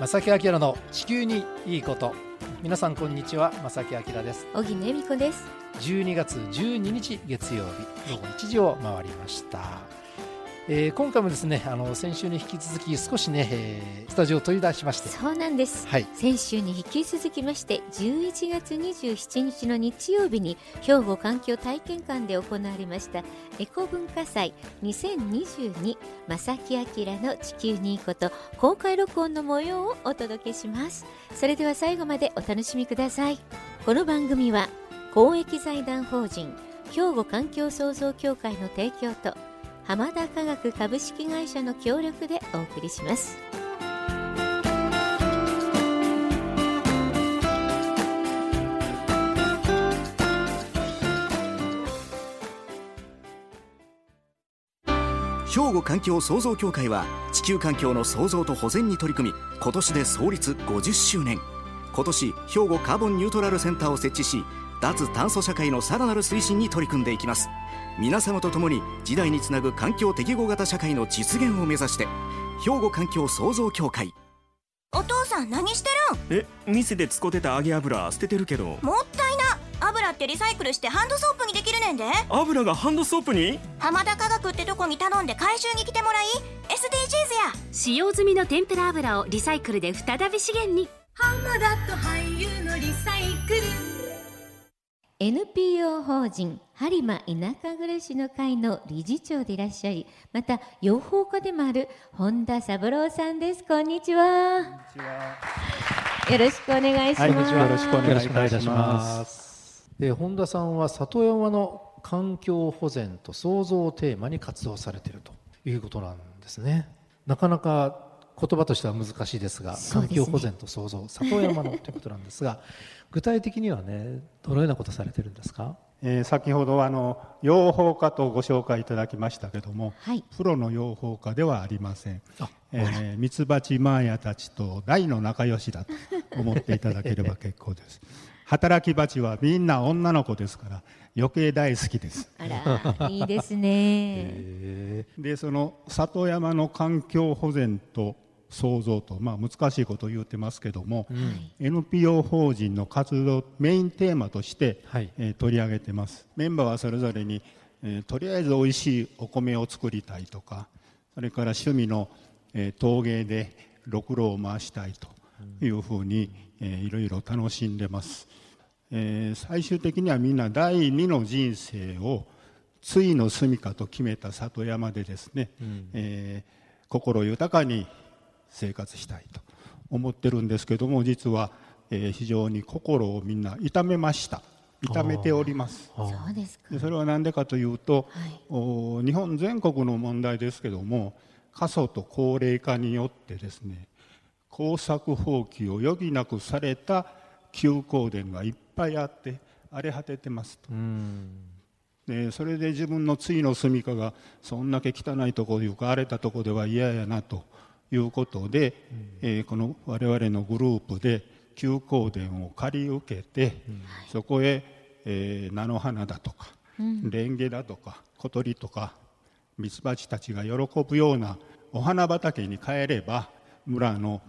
正木明の地球にいいこと。皆さんこんにちは正木明です。小木恵美子です。12月12日月曜日午後1時を回りましたえー、今回もですねあの先週に引き続き少しね、えー、スタジオを取り出しまして。そうなんです、はい、先週に引き続きまして11月27日の日曜日に兵庫環境体験館で行われましたエコ文化祭2022正木明の地球にいいこと公開録音の模様をお届けします。それでは最後までお楽しみください。この番組は公益財団法人兵庫環境創造協会の提供と浜田科学株式会社の協力でお送りします。兵庫環境創造協会は地球環境の創造と保全に取り組み今年で創立50周年今年兵庫カーボンニュートラルセンターを設置し脱炭素社会のさらなる推進に取り組んでいきます皆様と共に時代につなぐ環境適合型社会の実現を目指して兵庫環境創造協会。お父さん何してるん？え店で使ってた揚げ油捨ててるけど。もったいな。油ってリサイクルしてハンドソープにできるねんで。油がハンドソープに？浜田科学ってとこに頼んで回収に来てもらい。SDGs や。使用済みの天ぷら油をリサイクルで再び資源に。浜田と俳優のリサイクル NPO 法人播磨田舎暮らしの会の理事長でいらっしゃいまた養蜂家でもある本田三郎さんです。こんにちは。よろしくお願いします、はい、よろしくお願いいたします。で本田さんは里山の環境保全と創造をテーマに活動されているということなんですね。なかなか言葉としては難しいですが、ね、環境保全と創造里山のということなんですが 具体的にはねどのようなことされてるんですか？えー、先ほどあの養蜂家とご紹介いただきましたけども、はい、プロの養蜂家ではありません。えミツバチマーヤたちと大の仲良しだと思っていただければ結構です。働き蜂はみんな女の子ですから余計大好きです。あらいいですね。でその里山の環境保全と創造と、まあ、難しいことを言ってますけども、うん、NPO 法人の活動メインテーマとして、はい、えー、取り上げてます。メンバーはそれぞれに、えー、とりあえずおいしいお米を作りたいとかそれから趣味の、えー、陶芸でろくろを回したいというふうに、えー、いろいろ楽しんでます、えー、最終的にはみんな第二の人生を対の住みかと決めた里山でですね、うん、えー、心豊かに生活したいと思ってるんですけども実は、えー、非常に心をみんな痛めました。痛めております。そうですか。それは何でかというと、はい、日本全国の問題ですけども過疎と高齢化によってですね耕作放棄を余儀なくされた休耕田がいっぱいあって荒れ果ててますと。でそれで自分の次の住みかがそんだけ汚いところいうか荒れたところでは嫌やなということで、うん、えー、この我々のグループで休耕田を借り受けて、うん、そこへ、えー、菜の花だとか、うん、レンゲだとか小鳥とかミツバチたちが喜ぶようなお花畑に変えれば村の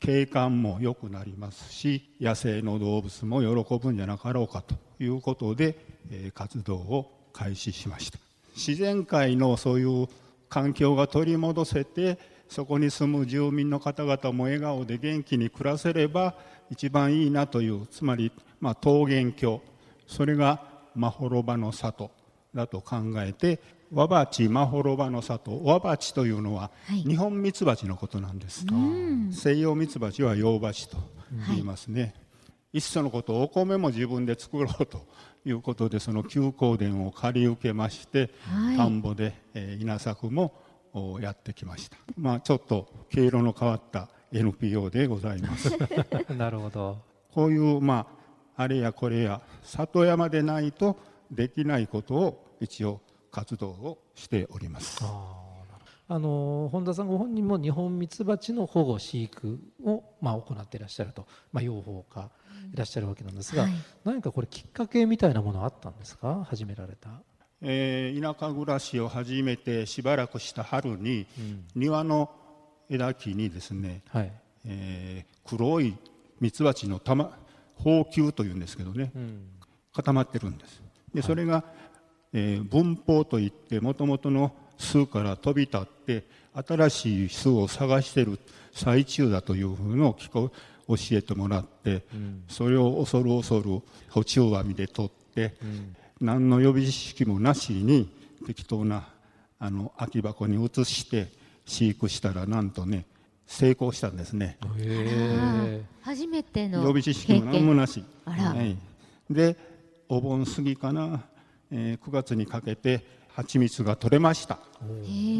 景観も良くなりますし野生の動物も喜ぶんじゃなかろうかということで、えー、活動を開始しました。自然界のそういう環境が取り戻せてそこに住む住民の方々も笑顔で元気に暮らせれば一番いいなというつまり、まあ、桃源郷。それがまほろばの里だと考えてわばちまほろばの里わばちというのは日本ミツバチのことなんです、はい、西洋ミツバチは洋バチと言いますね、はい、いっそのことお米も自分で作ろうということでその休耕田を借り受けまして、はい、田んぼで、えー、稲作もをやってきました、まあ、ちょっと毛色の変わった NPO でございます。なるほど。こういうまああれやこれや里山でないとできないことを一応活動をしております。あの本田さんご本人も日本ミツバチの保護飼育を、まあ、行っていらっしゃると、まあ、養蜂家いらっしゃるわけなんですが、はい、何かこれきっかけみたいなものあったんですか？始められたえー、田舎暮らしを始めてしばらくした春に、うん、庭の枝木にですね、はい。えー黒いミツバチの玉宝球というんですけどね、固まってるんです。でそれが、えー分蜂といってもともとの巣から飛び立って新しい巣を探している最中だというふうのを聞こ教えてもらって、それを恐る恐る補充網で取って、何の予備知識もなしに適当なあの空き箱に移して飼育したらなんとね成功したんですね。へ初めての予備知識も何もなし。あらはい、でお盆過ぎかな、えー9月にかけて蜂蜜が取れました。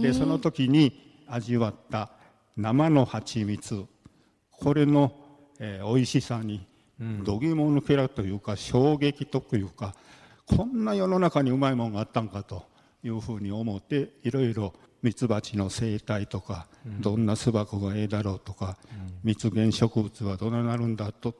でその時に味わった生の蜂蜜これの、えー美味しさにどぎも抜けらというか衝撃というかこんな世の中にうまいもんがあったんかというふうに思っていろいろミツバチの生態とか、どんな巣箱がええだろうとか、蜜源植物はどうなるんだと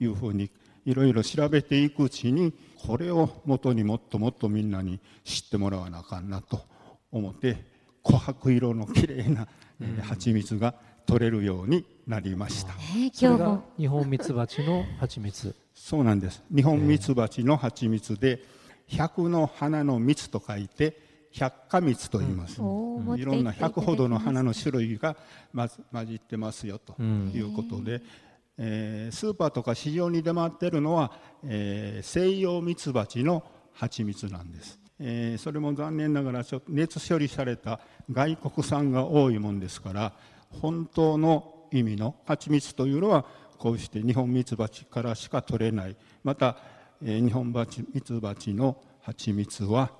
いうふうにいろいろ調べていくうちにこれを元にもっともっとみんなに知ってもらわなあかんなと思って琥珀色のきれいな、えー蜂蜜が取れるようになりました。ねそれが今日も。日本ミツバチの蜂蜜そうなんです。日本ミツバチの蜂蜜で、百の花の蜜と書いて、百花蜜と言います。おー持っていろんな百ほどの花の種類が混じってますよということで、えースーパーとか市場に出回ってるのは、えー西洋ミツバチの蜂蜜なんです。えーそれも残念ながらちょ熱処理された外国産が多いもんですから本当の意味の蜂蜜というのはこうして日本ミツバチからしか取れない。また、えー日本バチミツバチの蜂蜜は、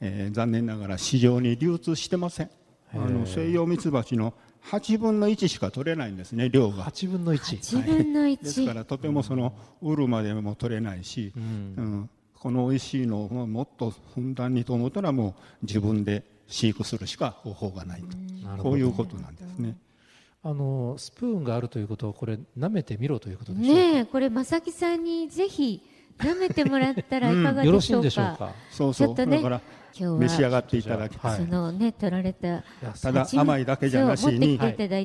えー残念ながら市場に流通してません。あの西洋ミツバチの8分の1しか取れないんですね量が。8分の1 8分の1、ですからとてもその売るまでも取れないし、うん。この美味しいのをもっとふんだんにと思ったらもう自分で飼育するしか方法がないと。こういうことなんですね。あのスプーンがあるということはこれ舐めてみろということでしょうか、ねえこれ正木さんにぜひ舐めてもらったらいかがでしょうか,、でしょうか？そうそう。ちょっとねだから今日は召し上がっていただきはい。そのね取られたやただ甘いだけじゃなしにい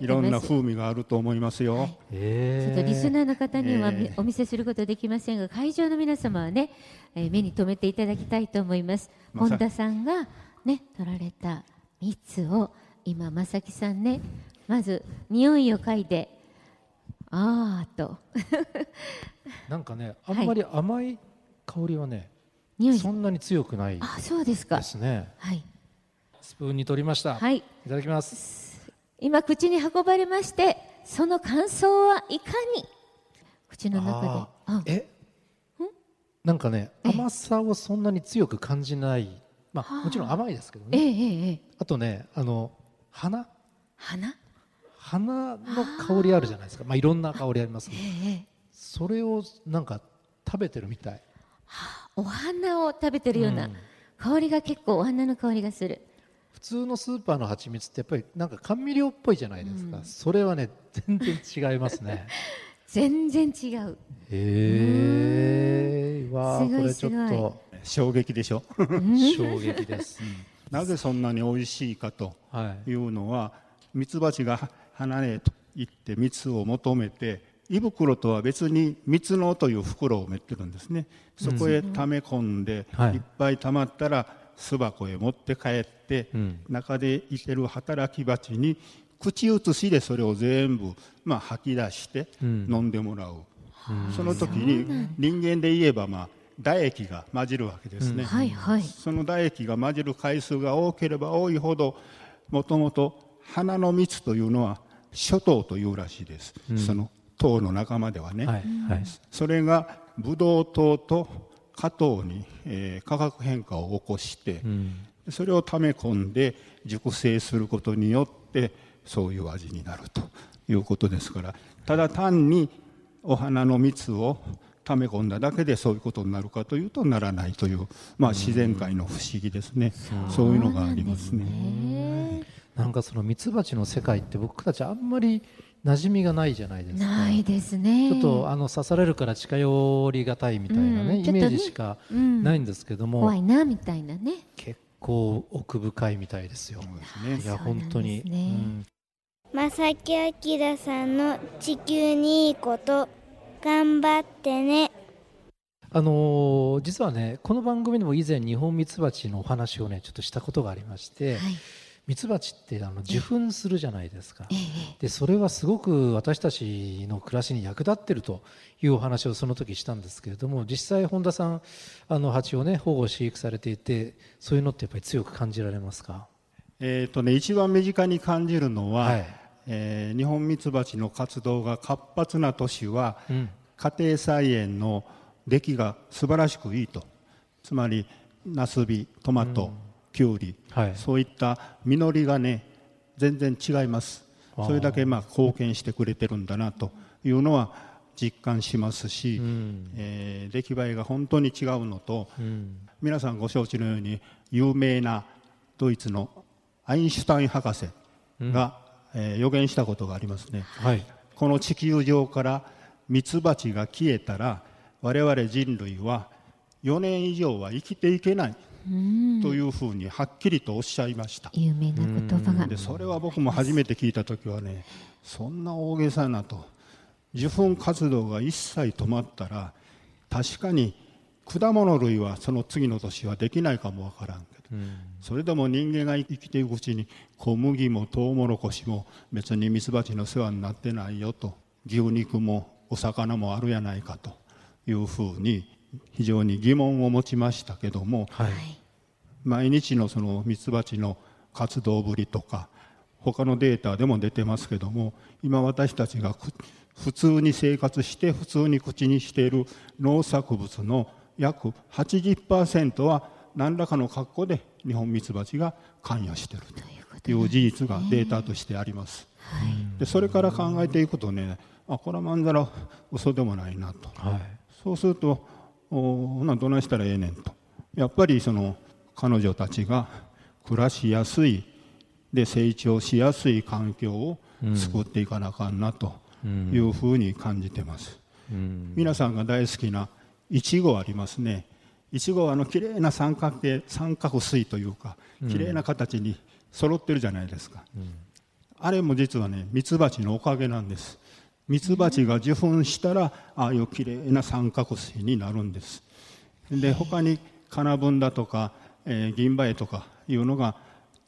いろんな風味があると思いますよ。ちょっえとリスナーの方にはお見せすることできませんが会場の皆様はね、えー目に留めていただきたいと思います。まさ本田さんがね取られた蜜を今正木さんねまず匂いを嗅いであーと。なんかねあんまり甘い香りはね、匂いそんなに強くないあそうですか。ですね。はい。スプーンに取りました、はい。いただきます。今口に運ばれましてその感想はいかに？口の中で。ああ。ーえなんかね甘さをそんなに強く感じない。まあもちろん甘いですけどね。ええええええ。あとねあの花花花の香りあるじゃないですか。まあいろんな香りありますけどええそれをなんか食べてるみたい。お花を食べてるような、香りが結構お花の香りがする。普通のスーパーの蜂蜜ってやっぱりなんか甘味料っぽいじゃないですか、それはね全然違いますね。全然違う。へえわあこれちょっすと衝撃でしょ？衝撃です、なぜそんなに美味しいかとはいいうのはミツバチが花へと行って蜜を求めて胃袋とは別に蜜のという袋を持ってるんですね。そこへ溜め込んで、はい。い、っぱい溜まったら巣箱へ持って帰って、ん。中でいてる働き蜂に口移しでそれを全部、まあ、吐き出して飲んでもらう、その時に人間で言えば、まあ、唾液が混じるわけですね、はいはい。その唾液が混じる回数が多ければ多いほどもともと花の蜜というのは諸糖というらしいです、その糖の仲間ではね、はいはい。それがブドウ糖と果糖に、えー化学変化を起こして、それを溜め込んで熟成することによってそういう味になると。いうことですからただ単にお花の蜜を溜め込んだだけでそういうことになるかというとならないという、まあ、自然界の不思議ですね。そう。いうのがありますね。なんかそのミツバチの世界って僕たちあんまり馴染みがないじゃないですか。ないですね。ちょっとあの刺されるから近寄りがたいみたいなね、うんイメージしかうん。ないんですけども、怖いなみたいなね。結構奥深いみたいですよ。すね。いや本当に、ねうん。ま佐々木明さんの地球にいいこと頑張ってね。あの実はねこの番組でも以前日本ミツバチのお話をねちょっとしたことがありまして、はい、ミツバチってあの受粉するじゃないですか、でそれはすごく私たちの暮らしに役立ってるというお話をその時したんですけれども実際本田さんあの蜂をね保護飼育されていてそういうのってやっぱり強く感じられますか？えーとね、一番身近に感じるのは、はい、えー、日本ミツバチの活動が活発な年は、うん、家庭菜園の出来が素晴らしくいいと。つまりナスビトマト、うん、キュウリ、はい、そういった実りがね全然違います。それだけまあ貢献してくれてるんだなというのは実感しますし、うん、えー、出来栄えが本当に違うのと、うん、皆さんご承知のように有名なドイツのアインシュタイン博士が、うん、えー、予言したことがありますね、はい、この地球上からミツバチが消えたら我々人類は4年以上は生きていけないというふうにはっきりとおっしゃいました。有名な言葉が。でそれは僕も初めて聞いた時はねそんな大げさなと。受粉活動が一切止まったら確かに果物類はその次の年はできないかもわからんけど、それでも人間が生きていくうちに小麦もトウモロコシも別にミツバチの世話になってないよと牛肉もお魚もあるやないかというふうに非常に疑問を持ちましたけども、はい、毎日のそのミツバチの活動ぶりとか他のデータでも出てますけども今私たちが普通に生活して普通に口にしている農作物の約80%は何らかの格好でニホンミツバチが関与しているという事実がデータとしてあります。でそれから考えていくとねあこれはまんざら嘘でもないなと、はい、そうするとほなどないしたらええねんと。やっぱりその彼女たちが暮らしやすいで成長しやすい環境を作っていかなあかんなというふうに感じてます、うん、皆さんが大好きないちごありますね。いちごはあの綺麗な三角形三角錐というか綺麗な形に揃ってるじゃないですか、うん、あれも実はねミツバチのおかげなんですミツバチが受粉したらああいうきれいな三角錐になるんですで他にカナブンだとか、えー、銀歯エとかいうのが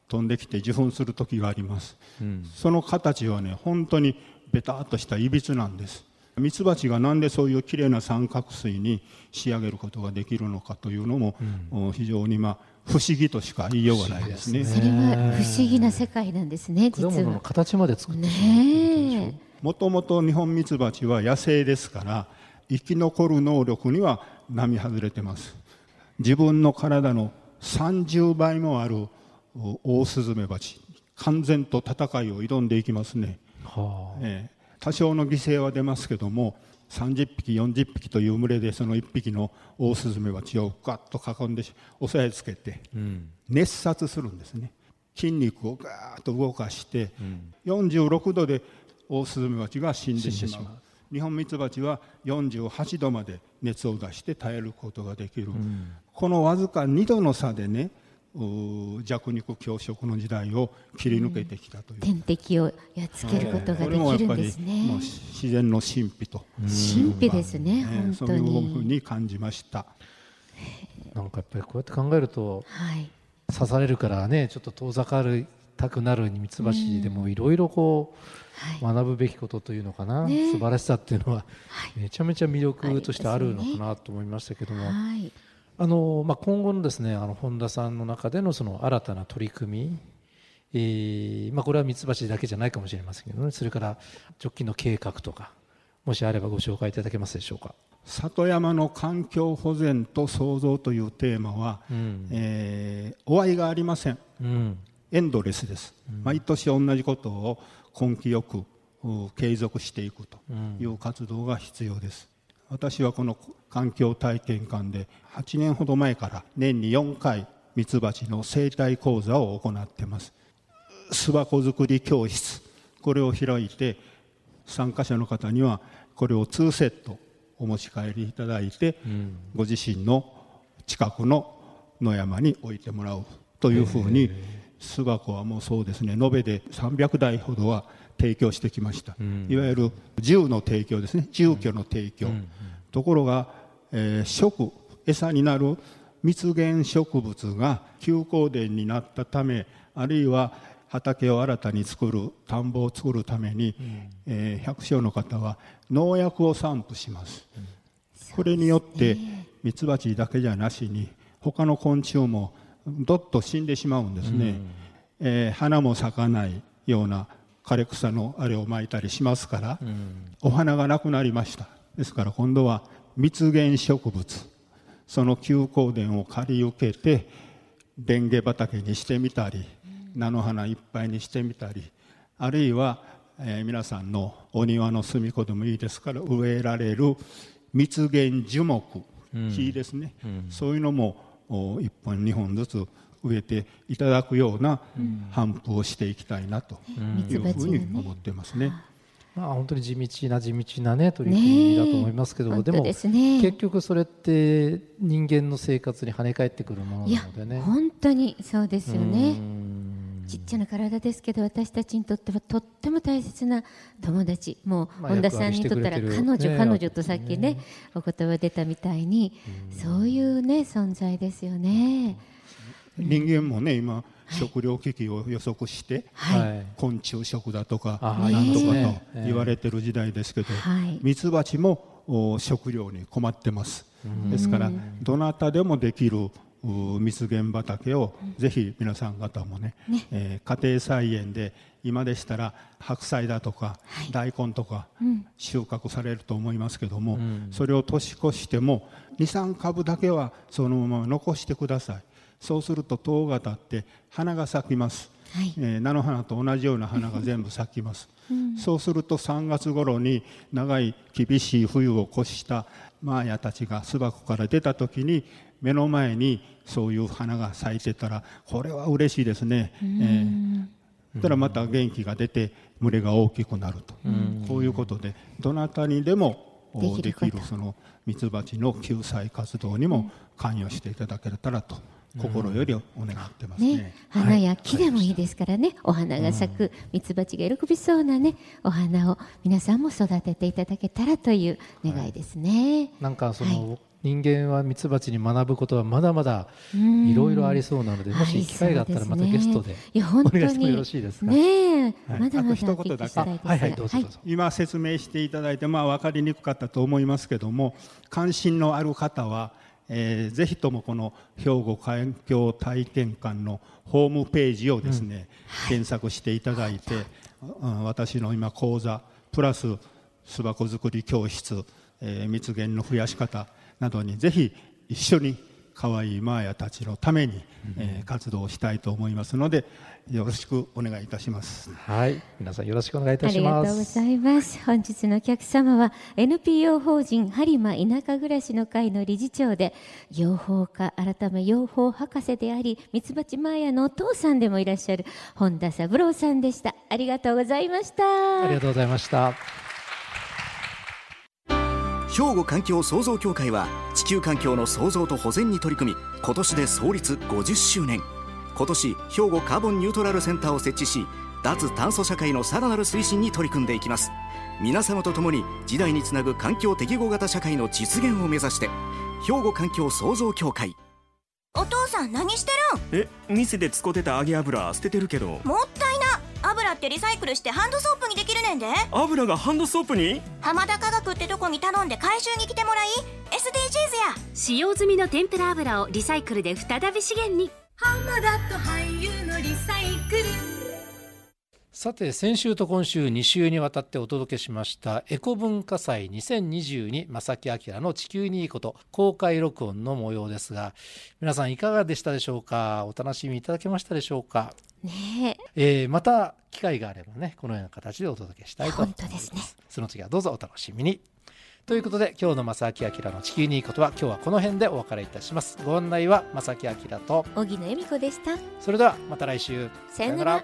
飛んできて受粉する時があります、うん、その形はね本当にベタっとしたいびつなんですミツバチがなんでそういうきれいな三角錐に仕上げることができるのかというのも、うん、非常にまあ不思議としか言いようがないですね。それは不思議な世界なんですね。実は。果物の形まで作ってねもともとニホンミツバチは野生ですから生き残る能力には並外れてます。自分の体の30倍もあるオオスズメバチ完全と戦いを挑んでいきますね、はあ。えー、多少の犠牲は出ますけども30匹40匹という群れでその1匹のオオスズメバチをガッと囲んで押さえつけて熱殺するんですね。筋肉をガーッと動かして、46度でオオスズメバチが死んでしまう。日本ミツバチは48度まで熱を出して耐えることができる、うん、このわずか2度の差でね弱肉強食の時代を切り抜けてきたという、天敵をやっつけることができるんですね、もう自然の神秘と。神秘ですね、本当に。そういうふうに感じました。なんかやっぱりこうやって考えると、はい、刺されるからねちょっと遠ざかりたくなるミツバチでもいろいろこう、学ぶべきことというのかな、ね、素晴らしさっていうのは、めちゃめちゃ魅力としてあるのかなと思いましたけども、はい。あのまあ、今後のですねあの本田さんの中でのその新たな取り組み、えーまあ、これはミツバチだけじゃないかもしれませんけどね。それから直近の計画とかもしあればご紹介いただけますでしょうか。里山の環境保全と創造というテーマは、うん、えー、終わりがありません、うん、エンドレスです、うん、毎年同じことを根気よく継続していくという活動が必要です、私はこの環境体験館で8年ほど前から年に4回ミツバチの生態講座を行っています。巣箱作り教室。これを開いて参加者の方にはこれを2セットお持ち帰りいただいて、うん、ご自身の近くの野山に置いてもらうというふうに巣箱はもうそうですね。延べで300台ほどは提供してきました、いわゆる住の提供ですね。住居の提供、ところが、えー、食餌になる蜜源植物が休耕田になったためあるいは畑を新たに作る田んぼを作るために、うん、えー、百姓の方は農薬を散布します、うん、これによってミツバチだけじゃなしに他の昆虫もどっと死んでしまうんですね、うん、えー、花も咲かないような枯れ草のあれをまいたりしますから、うん、お花がなくなりました。ですから今度は蜜源植物。その休耕田を借り受けてレンゲ畑にしてみたり菜の花いっぱいにしてみたりあるいは、えー、皆さんのお庭の隅っこでもいいですから植えられる蜜源樹木、木ですね、うん、そういうのも1本2本ずつ植えていただくような頒布をしていきたいなというふうに思ってますね。まあ、本当に地道な地道な、ね、取り組みだと思いますけども、ね、でも結局それって人間の生活に跳ね返ってくるものなのでね。本当にそうですよねちっちゃな体ですけど私たちにとってはとっても大切な友達。もう本田さんにとったら彼女、彼女とさっきねお言葉出たみたいにそういうね存在ですよね。人間もね今食糧危機を予測して、はい、昆虫食だとかなんとかと言われてる時代ですけど、ミツバチも食料に困ってます。ですからどなたでもできる蜜源畑をぜひ皆さん方もねね、えー、家庭菜園で今でしたら白菜だとか、大根とか収穫されると思いますけども、うん、それを年越しても23株だけはそのまま残してくださいそうすると塔が立って花が咲きます、はい、えー、菜の花と同じような花が全部咲きます、うん、そうすると3月頃に長い厳しい冬を越したマーヤたちが巣箱から出た時に目の前にそういう花が咲いてたらこれは嬉しいですね。えーそしたらまた元気が出て群れが大きくなると。こういうことでどなたにでもできるそのミツバチの救済活動にも関与していただけたらと心よりお願ってますね、ね、花や木でもいいですからね、お花が咲くミツバチが喜びそうなねお花を皆さんも育てていただけたらという願いですね、はい、なんかその、はい人間はミツバチに学ぶことはまだまだいろいろありそうなので、もし機会があったらまたゲストでお願いしてもよろしいですか？ねはい、まだまだ一言だけ、はいはいどうぞどうぞ。今説明していただいてまあ分かりにくかったと思いますけども、関心のある方はえー、ぜひともこの兵庫環境体験館のホームページをですね、うん、検索していただいて、うん、私の今講座プラス巣箱作り教室、えー、蜜源の増やし方などにぜひ一緒に可愛いマーヤたちのために、うん、えー、活動したいと思いますのでよろしくお願いいたします。はい。皆さんよろしくお願いいたします。ありがとうございます。本日のお客様は NPO 法人播磨田舎暮らしの会の理事長で養蜂家改め養蜂博士でありミツバチマーヤのお父さんでもいらっしゃる本田三郎さんでした。ありがとうございました。ありがとうございました兵庫環境創造協会は地球環境の創造と保全に取り組み今年で創立50周年。今年兵庫カーボンニュートラルセンターを設置し脱炭素社会のさらなる推進に取り組んでいきます。皆様と共に時代につなぐ環境適合型社会の実現を目指して兵庫環境創造協会。お父さん何してるん？え店で使ってた揚げ油捨ててるけど。もったいな油ってリサイクルしてハンドソープにできるねんで。油がハンドソープに？浜田科学ってとこに頼んで回収に来てもらい SDGs や。使用済みの天ぷら油をリサイクルで再び資源に。浜田と俳優のリサイクルさて先週と今週2週にわたってお届けしましたエコ文化祭2022正木明の地球にいいこと公開録音の模様ですが皆さんいかがでしたでしょうか？お楽しみいただけましたでしょうか？ねえ。ー、また機会があればねこのような形でお届けしたいと思います、ね、その次はどうぞお楽しみに。ということで今日の正木明の地球にいいことは今日はこの辺でお別れいたします。ご案内は正木明と荻野恵美子でした。それではまた来週。さよなら